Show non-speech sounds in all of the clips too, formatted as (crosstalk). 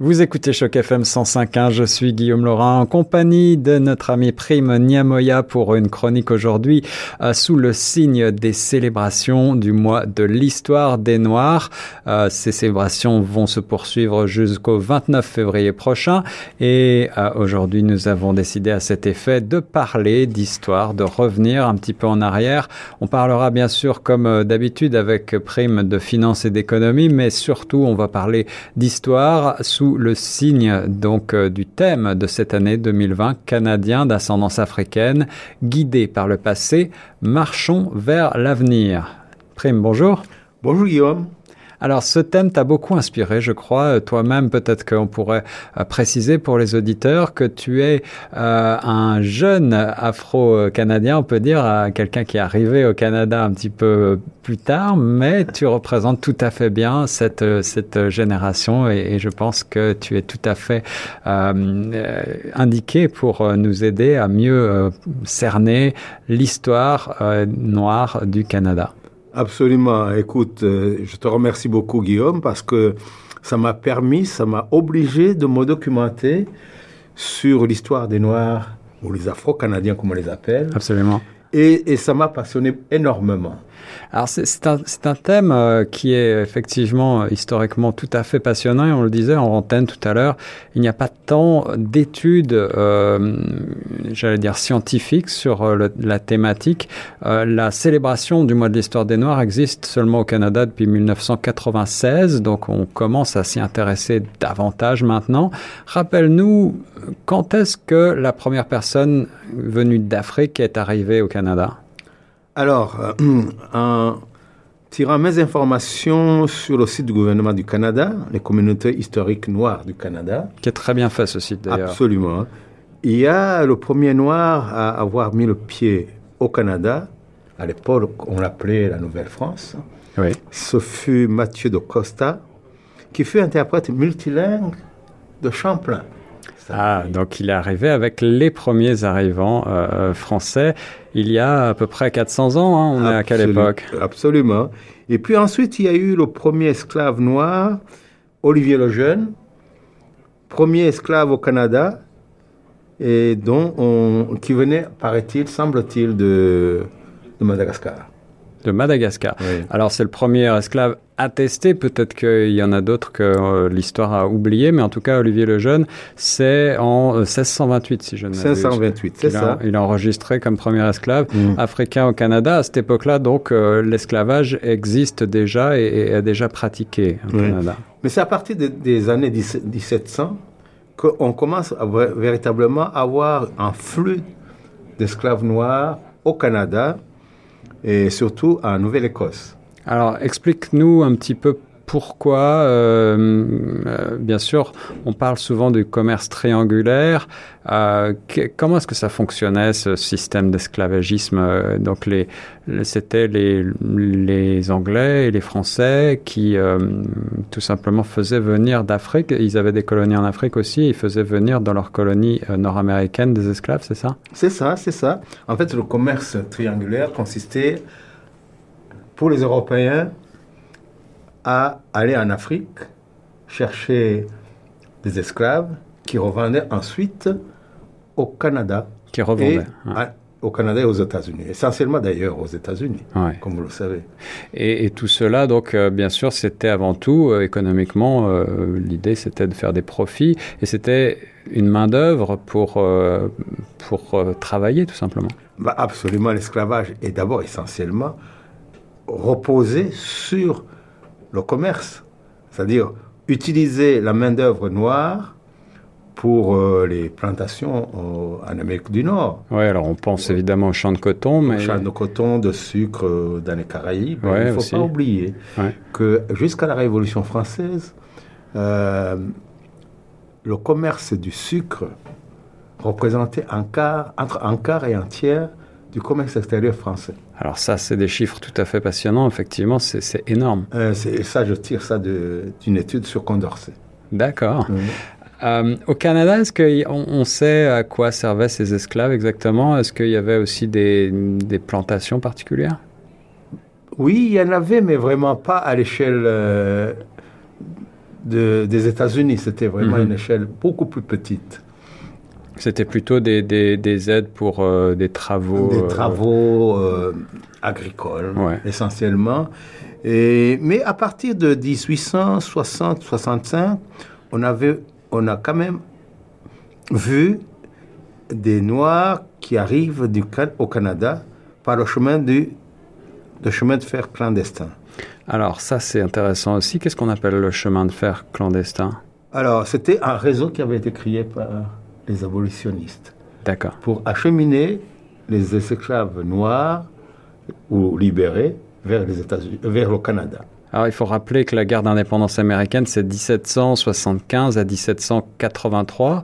Vous écoutez Choc FM 105.1, je suis Guillaume Laurin en compagnie de notre ami Prime Niamoya pour une chronique aujourd'hui euh, sous le signe des célébrations du mois de l'histoire des Noirs. Euh, ces célébrations vont se poursuivre jusqu'au 29 février prochain et euh, aujourd'hui nous avons décidé à cet effet de parler d'histoire, de revenir un petit peu en arrière. On parlera bien sûr comme d'habitude avec Prime de finance et d'économie mais surtout on va parler d'histoire sous le signe donc euh, du thème de cette année 2020 canadien d'ascendance africaine, guidé par le passé, marchons vers l'avenir. Prime, bonjour. Bonjour Guillaume. Alors ce thème t'a beaucoup inspiré, je crois. Euh, toi-même, peut-être qu'on pourrait euh, préciser pour les auditeurs que tu es euh, un jeune Afro-Canadien, on peut dire, quelqu'un qui est arrivé au Canada un petit peu plus tard, mais tu représentes tout à fait bien cette, cette génération et, je pense que tu es tout à fait indiqué pour nous aider à mieux cerner l'histoire noire du Canada. Absolument. Écoute, euh, je te remercie beaucoup, Guillaume, parce que ça m'a permis, ça m'a obligé de me documenter sur l'histoire des Noirs, ou les Afro-Canadiens, comme on les appelle. Absolument. Et, et ça m'a passionné énormément. Alors c'est un, un, thème euh, qui est effectivement euh, historiquement tout à fait passionnant et on le disait en antenne tout à l'heure, il n'y a pas tant d'études, euh, j'allais dire scientifiques sur la thématique. La célébration du mois de l'histoire des Noirs existe seulement au Canada depuis 1996, donc on commence à s'y intéresser davantage maintenant. Rappelle-nous, quand est-ce que la première personne venue d'Afrique est arrivée au Canada? Alors, euh, en tirant mes informations sur le site du gouvernement du Canada, les communautés historiques noires du Canada. Qui est très bien fait ce site d'ailleurs. Absolument. Il y a le premier noir à avoir mis le pied au Canada. À l'époque, on l'appelait la Nouvelle-France. Oui. Ce fut Mathieu de Costa, qui fut interprète multilingue de Champlain. Ah, donc il est arrivé avec les premiers arrivants euh, français il y a à peu près 400 ans. Hein, on est à quelle époque? Absolument. Et puis ensuite, il y a eu le premier esclave noir, Olivier le Jeune, premier esclave au Canada, et dont on, qui venait, paraît-il, semble-t-il, de, de Madagascar de Madagascar. Alors c'est le premier esclave attesté, peut-être qu'il y en a d'autres que euh, l'histoire a oublié, mais en tout cas Olivier le Jeune, c'est en 1628 euh, si je ne m'abuse. 1628, c'est ça. il a enregistré comme premier esclave mm. africain au Canada. À cette époque-là, donc euh, l'esclavage existe déjà et, est déjà pratiqué au Canada. Mais c'est à partir des années 1700 qu'on commence à véritablement avoir un flux d'esclaves noirs au Canada et surtout en Nouvelle-Écosse. Alors, explique-nous un petit peu pourquoi, euh, euh, bien sûr, on parle souvent du commerce triangulaire. Euh, comment est-ce que ça fonctionnait, ce système d'esclavagisme Donc, c'était les, Anglais et les Français qui, tout simplement, faisaient venir d'Afrique. Ils avaient des colonies en Afrique aussi. Ils faisaient venir dans leurs colonies nord-américaines des esclaves, c'est ça? C'est ça, c'est ça. En fait, le commerce triangulaire consistait, pour les Européens, à aller en Afrique chercher des esclaves qui revendaient ensuite au Canada. Qui revendaient. au Canada et aux États-Unis, essentiellement d'ailleurs aux États-Unis, comme vous le savez. Et, tout cela, donc, euh, bien sûr, c'était avant tout euh, économiquement, euh, l'idée c'était de faire des profits et c'était une main-d'œuvre pour, pour travailler tout simplement. Bah, absolument, l'esclavage est d'abord essentiellement reposé sur le commerce, c'est-à-dire utiliser la main-d'œuvre noire pour euh, les plantations en Amérique du Nord. Oui, alors on pense évidemment aux champs de coton, mais... Champs de coton, de sucre euh, dans les Caraïbes. Il ne faut pas oublier que jusqu'à la Révolution française, euh, le commerce du sucre représentait un quart, entre un quart et un tiers du commerce extérieur français. Alors ça, c'est des chiffres tout à fait passionnants. Effectivement, c'est énorme. Euh, ça, je tire ça d'une étude sur Condorcet. D'accord. Euh, au Canada, est-ce qu'on on sait à quoi servaient ces esclaves exactement? Est-ce qu'il y avait aussi des, des, plantations particulières? Oui, il y en avait, mais vraiment pas à l'échelle euh, des États-Unis. C'était vraiment mhm. une échelle beaucoup plus petite. C'était plutôt des, des, aides pour euh, des travaux. Des travaux agricoles, essentiellement. Et, mais à partir de 1860-65, on, avait, on a quand même vu des Noirs qui arrivent du, au Canada par le chemin du de chemin de fer clandestin. Alors ça c'est intéressant aussi. Qu'est-ce qu'on appelle le chemin de fer clandestin? Alors c'était un réseau qui avait été créé par les abolitionnistes. D'accord. Pour acheminer les esclaves noirs ou libérés vers les États-Unis, vers le Canada. Alors il faut rappeler que la guerre d'indépendance américaine, c'est 1775 à 1783.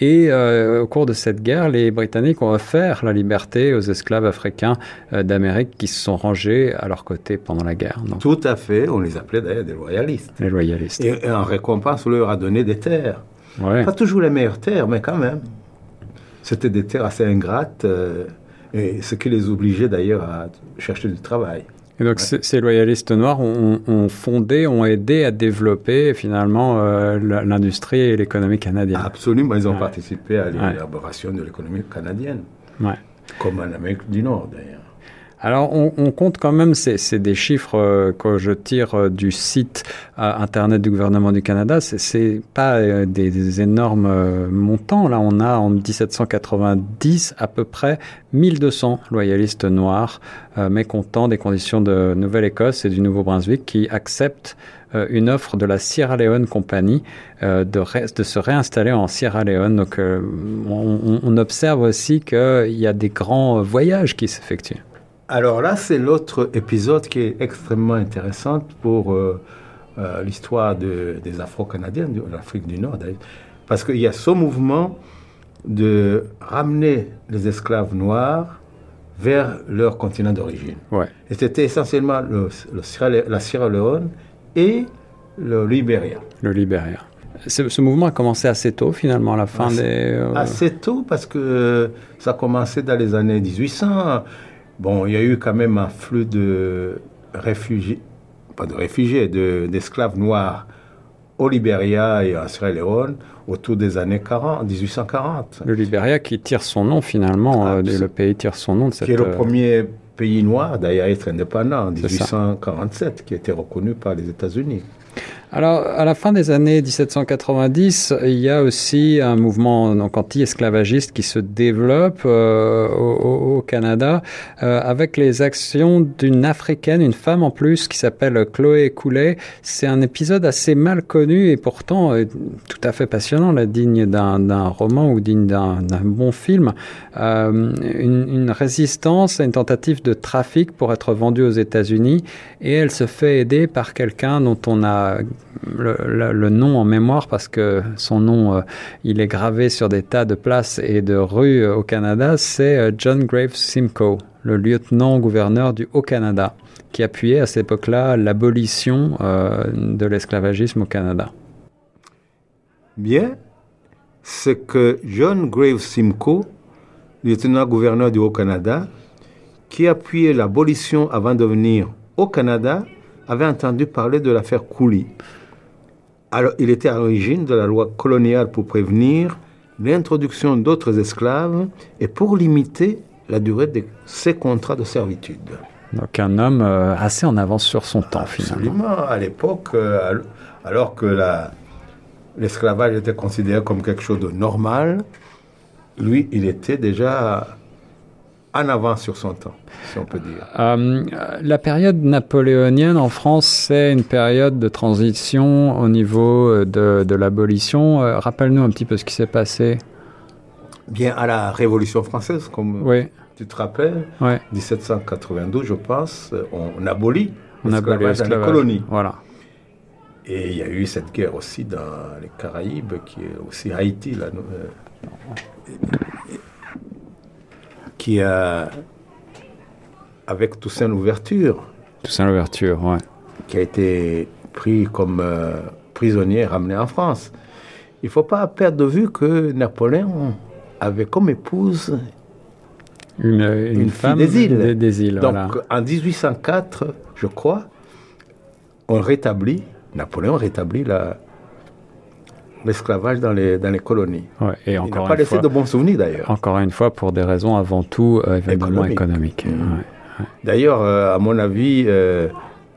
Et euh, au cours de cette guerre, les Britanniques ont offert la liberté aux esclaves africains euh, d'Amérique qui se sont rangés à leur côté pendant la guerre. Tout à fait. On les appelait d'ailleurs des loyalistes. Les loyalistes. Et, en récompense, on leur a donné des terres. Pas toujours les meilleures terres, mais quand même. C'était des terres assez ingrates, euh, et ce qui les obligeait d'ailleurs à chercher du travail. Et donc ces loyalistes noirs ont, fondé, ont aidé à développer finalement euh, l'industrie et l'économie canadienne. Absolument, ils ont participé à l'élaboration de l'économie canadienne, comme en Amérique du Nord d'ailleurs. Alors, on, compte quand même, c'est des chiffres euh, que je tire euh, du site euh, internet du gouvernement du Canada. C'est pas des, énormes montants. Là, on a en 1790 à peu près 1200 loyalistes noirs mécontents des conditions de Nouvelle-Écosse et du Nouveau-Brunswick qui acceptent une offre de la Sierra Leone Company de, de, se réinstaller en Sierra Leone. Donc, on, on observe aussi qu'il y a des grands voyages qui s'effectuent. Alors là, c'est l'autre épisode qui est extrêmement intéressant pour euh, euh, l'histoire des Afro-Canadiens, de l'Afrique du Nord Parce qu'il y a ce mouvement de ramener les esclaves noirs vers leur continent d'origine. Et c'était essentiellement le, la Sierra Leone et le Libéria. Le Libéria. Ce, mouvement a commencé assez tôt, finalement, à la fin des... Euh, assez tôt, parce que ça a commencé dans les années 1800. Bon, il y a eu quand même un flux de réfugiés, pas de réfugiés, d'esclaves noirs au Libéria et en Sierra Leone autour des années 40, 1840. Le Libéria qui tire son nom finalement, euh, le pays tire son nom de cette... Qui est le euh, premier pays noir d'ailleurs à être indépendant en 1847, qui a été reconnu par les États-Unis. Alors, à la fin des années 1790, il y a aussi un mouvement anti-esclavagiste qui se développe euh, au, Canada euh, avec les actions d'une africaine, une femme en plus, qui s'appelle Chloé Coulet. C'est un épisode assez mal connu et pourtant euh, tout à fait passionnant, là, digne d'un roman ou digne d'un bon film. Une, une, résistance à une tentative de trafic pour être vendue aux États-Unis et elle se fait aider par quelqu'un dont on a le, nom en mémoire parce que son nom, euh, il est gravé sur des tas de places et de rues euh, au Canada, c'est euh, John Graves Simcoe, le lieutenant-gouverneur du Haut-Canada, qui appuyait à cette époque-là l'abolition de l'esclavagisme au Canada. Bien, c'est que John Graves Simcoe, lieutenant-gouverneur du Haut-Canada, qui appuyait l'abolition avant de venir au Canada, avait entendu parler de l'affaire Cooley. Alors, il était à l'origine de la loi coloniale pour prévenir l'introduction d'autres esclaves et pour limiter la durée de ces contrats de servitude. Donc un homme euh, assez en avance sur son temps, finalement. Absolument. À l'époque, euh, alors que l'esclavage était considéré comme quelque chose de normal, lui, il était déjà en avance sur son temps, si on peut dire. Euh, la période napoléonienne en France, c'est une période de transition au niveau euh, de, l'abolition. Euh, rappelle-nous un petit peu ce qui s'est passé. Bien, à la Révolution française, comme tu te rappelles, 1792, je pense, on, abolit l'esclavage dans les colonies. Voilà. Et il y a eu cette guerre aussi dans les Caraïbes, qui est aussi Haïti, là, qui a, avec Toussaint Louverture. Toussaint Louverture, ouais. Qui a été pris comme euh, prisonnier, ramené en France. Il ne faut pas perdre de vue que Napoléon avait comme épouse une, femme des îles. Des, îles Donc en 1804, je crois, on rétablit, Napoléon rétablit la, l'esclavage dans les, dans les colonies. et encore Il n'a pas laissé de bons souvenirs d'ailleurs. Encore une fois, pour des raisons avant tout euh, évidemment économiques. Mmh. D'ailleurs, euh, à mon avis, euh,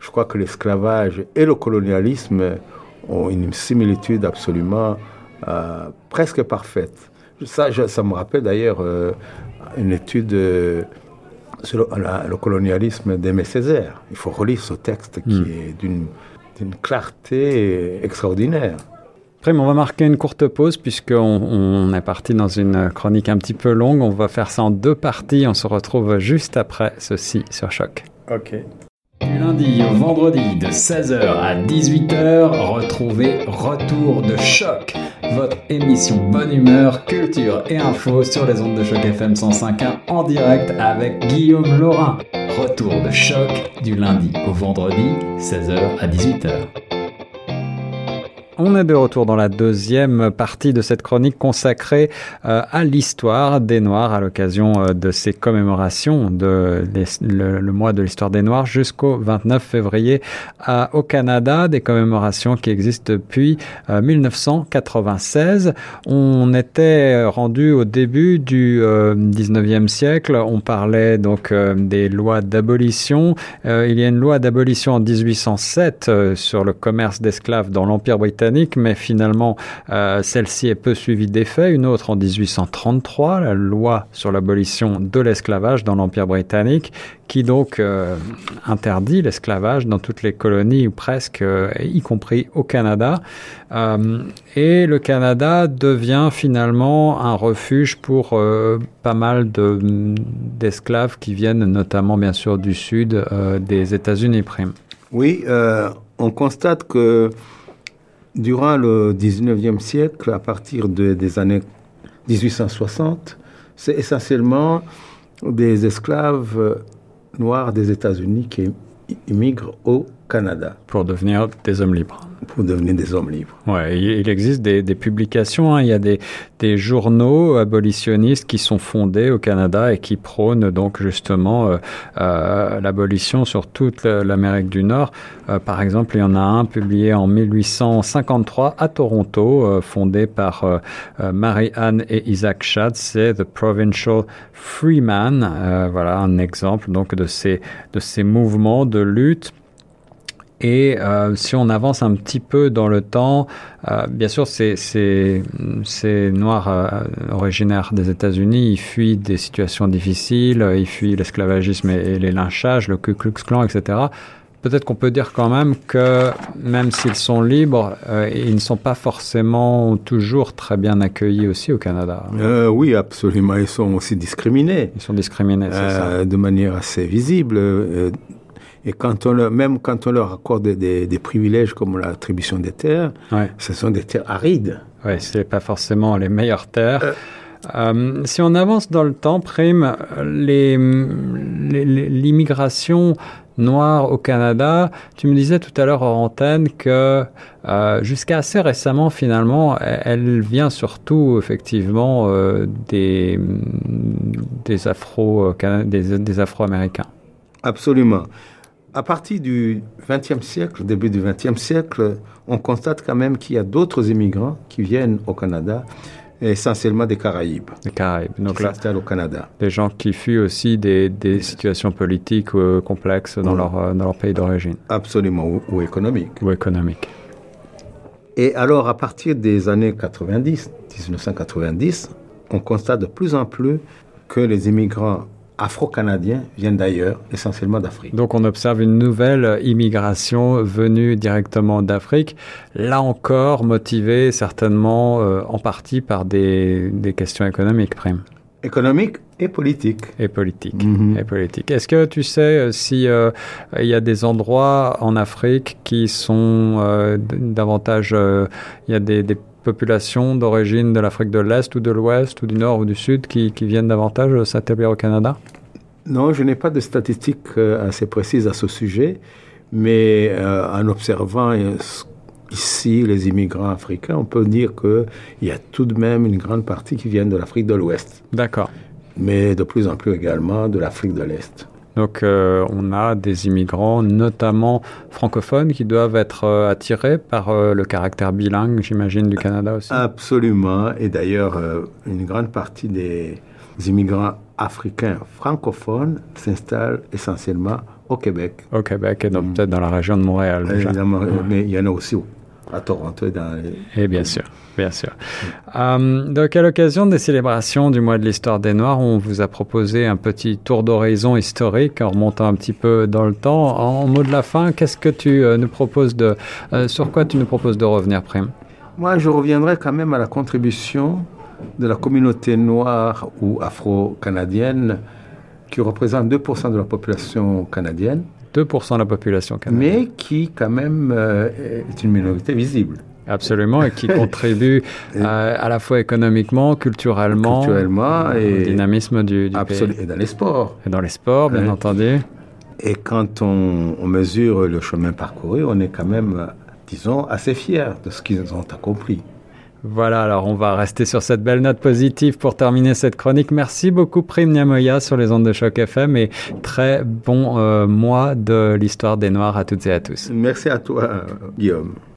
je crois que l'esclavage et le colonialisme ont une similitude absolument presque parfaite. Ça, ça me rappelle d'ailleurs une étude sur le, colonialisme d'Aimé Césaire. Il faut relire ce texte qui mmh. est d'une clarté extraordinaire on va marquer une courte pause puisqu'on on est parti dans une chronique un petit peu longue. On va faire ça en deux parties. On se retrouve juste après ceci sur Choc. Ok. Du lundi au vendredi de 16h à 18h, retrouvez Retour de Choc, votre émission bonne humeur, culture et info sur les ondes de Choc FM 105.1 en direct avec Guillaume Laurin. Retour de Choc du lundi au vendredi, 16h à 18h. On est de retour dans la deuxième partie de cette chronique consacrée euh, à l'histoire des Noirs à l'occasion euh, de ces commémorations de le, mois de l'histoire des Noirs jusqu'au 29 février au Canada, des commémorations qui existent depuis 1996. Euh, on était rendu au début du 19e siècle, on parlait donc des lois d'abolition. il y a une loi d'abolition en 1807 sur le commerce d'esclaves dans l'Empire britannique mais finalement, euh, celle-ci est peu suivie d'effet. Une autre en 1833, la loi sur l'abolition de l'esclavage dans l'Empire britannique, qui donc euh, interdit l'esclavage dans toutes les colonies ou presque, euh, y compris au Canada. et le Canada devient finalement un refuge pour pas mal d'esclaves qui viennent notamment bien sûr du sud des États-Unis. Prime. Oui, on constate que Durant le 19e siècle, à partir des années 1860, c'est essentiellement des esclaves noirs des États-Unis qui immigrent au Canada. Pour devenir des hommes libres pour devenir des hommes libres. Ouais, il existe des, publications, hein. il y a des, journaux abolitionnistes qui sont fondés au Canada et qui prônent donc justement euh, euh, l'abolition sur toute l'Amérique du Nord. Euh, par exemple, il y en a un publié en 1853 à Toronto, fondé par Marie-Anne et Isaac Schatz, c'est The Provincial Freeman. voilà un exemple donc de ces, de ces mouvements de lutte et euh, si on avance un petit peu dans le temps, euh, bien sûr, ces, ces, ces Noirs euh, originaires des États-Unis, ils fuient des situations difficiles, ils fuient l'esclavagisme et, les lynchages, le Ku Klux Klan, etc. Peut-être qu'on peut dire quand même que même s'ils sont libres, ils ne sont pas forcément toujours très bien accueillis aussi au Canada. oui, absolument. Ils sont aussi discriminés. Ils sont discriminés, c'est ça. De manière assez visible et quand on même quand on leur accorde des, des, privilèges comme l'attribution des terres, ce sont des terres arides. Oui, ce n'est pas forcément les meilleures terres. Euh. Euh, si on avance dans le temps, Prime, l'immigration noire au Canada, tu me disais tout à l'heure en antenne que euh, jusqu'à assez récemment, finalement, elle, vient surtout effectivement des, des afro des, des afro-américains. Absolument à partir du XXe siècle, début du XXe siècle, on constate quand même qu'il y a d'autres immigrants qui viennent au Canada, essentiellement des Caraïbes. Des Caraïbes. Donc qui s'installent au Canada. Des gens qui fuient aussi des, situations politiques euh, complexes dans, leur, euh, dans leur pays d'origine. Absolument, ou, économiques. Ou économiques. Et alors, à partir des années 90, 1990, on constate de plus en plus que les immigrants afro-canadiens viennent d'ailleurs, essentiellement d'Afrique. Donc on observe une nouvelle immigration venue directement d'Afrique, là encore motivée certainement euh, en partie par des, questions économiques, Prime. Économiques et politiques. Et politiques. Mhm. Et politique. Est-ce que tu sais euh, si euh, il y a des endroits en Afrique qui sont davantage, il y a des, des populations d'origine de l'Afrique de l'Est ou de l'Ouest ou du Nord ou du Sud qui, viennent davantage s'établir au Canada? Non, je n'ai pas de statistiques euh, assez précises à ce sujet, mais euh, en observant euh, ici les immigrants africains, on peut dire qu'il y a tout de même une grande partie qui viennent de l'Afrique de l'Ouest. D'accord. Mais de plus en plus également de l'Afrique de l'Est. Donc on a des immigrants, notamment francophones, qui doivent être attirés par le caractère bilingue, j'imagine, du Canada aussi. Absolument. Et d'ailleurs, une grande partie des immigrants africains francophones s'installent essentiellement au Québec. Au Québec et donc mm. peut-être dans la région de Montréal. Évidemment, mais il y en a aussi à Toronto et dans Et bien sûr, bien sûr. Euh, donc à l'occasion des célébrations du mois de l'histoire des Noirs, on vous a proposé un petit tour d'horizon historique en remontant un petit peu dans le temps. En mot de la fin, qu'est-ce que tu euh, nous proposes de... Euh, sur quoi tu nous proposes de revenir, Prime Moi, je reviendrai quand même à la contribution de la communauté noire ou afro-canadienne qui représente 2% de la population canadienne. 2% de la population canadienne. Mais qui quand même euh, est une minorité visible. Absolument, et qui contribue (laughs) à, la fois économiquement, culturellement, culturellement et au dynamisme du, du pays. Et dans les sports. Et dans les sports, bien entendu. Et quand on, on, mesure le chemin parcouru, on est quand même, disons, assez fiers de ce qu'ils ont accompli. Voilà, alors on va rester sur cette belle note positive pour terminer cette chronique. Merci beaucoup Prime Niamoya sur les ondes de choc FM et très bon euh, mois de l'histoire des Noirs à toutes et à tous. Merci à toi Guillaume.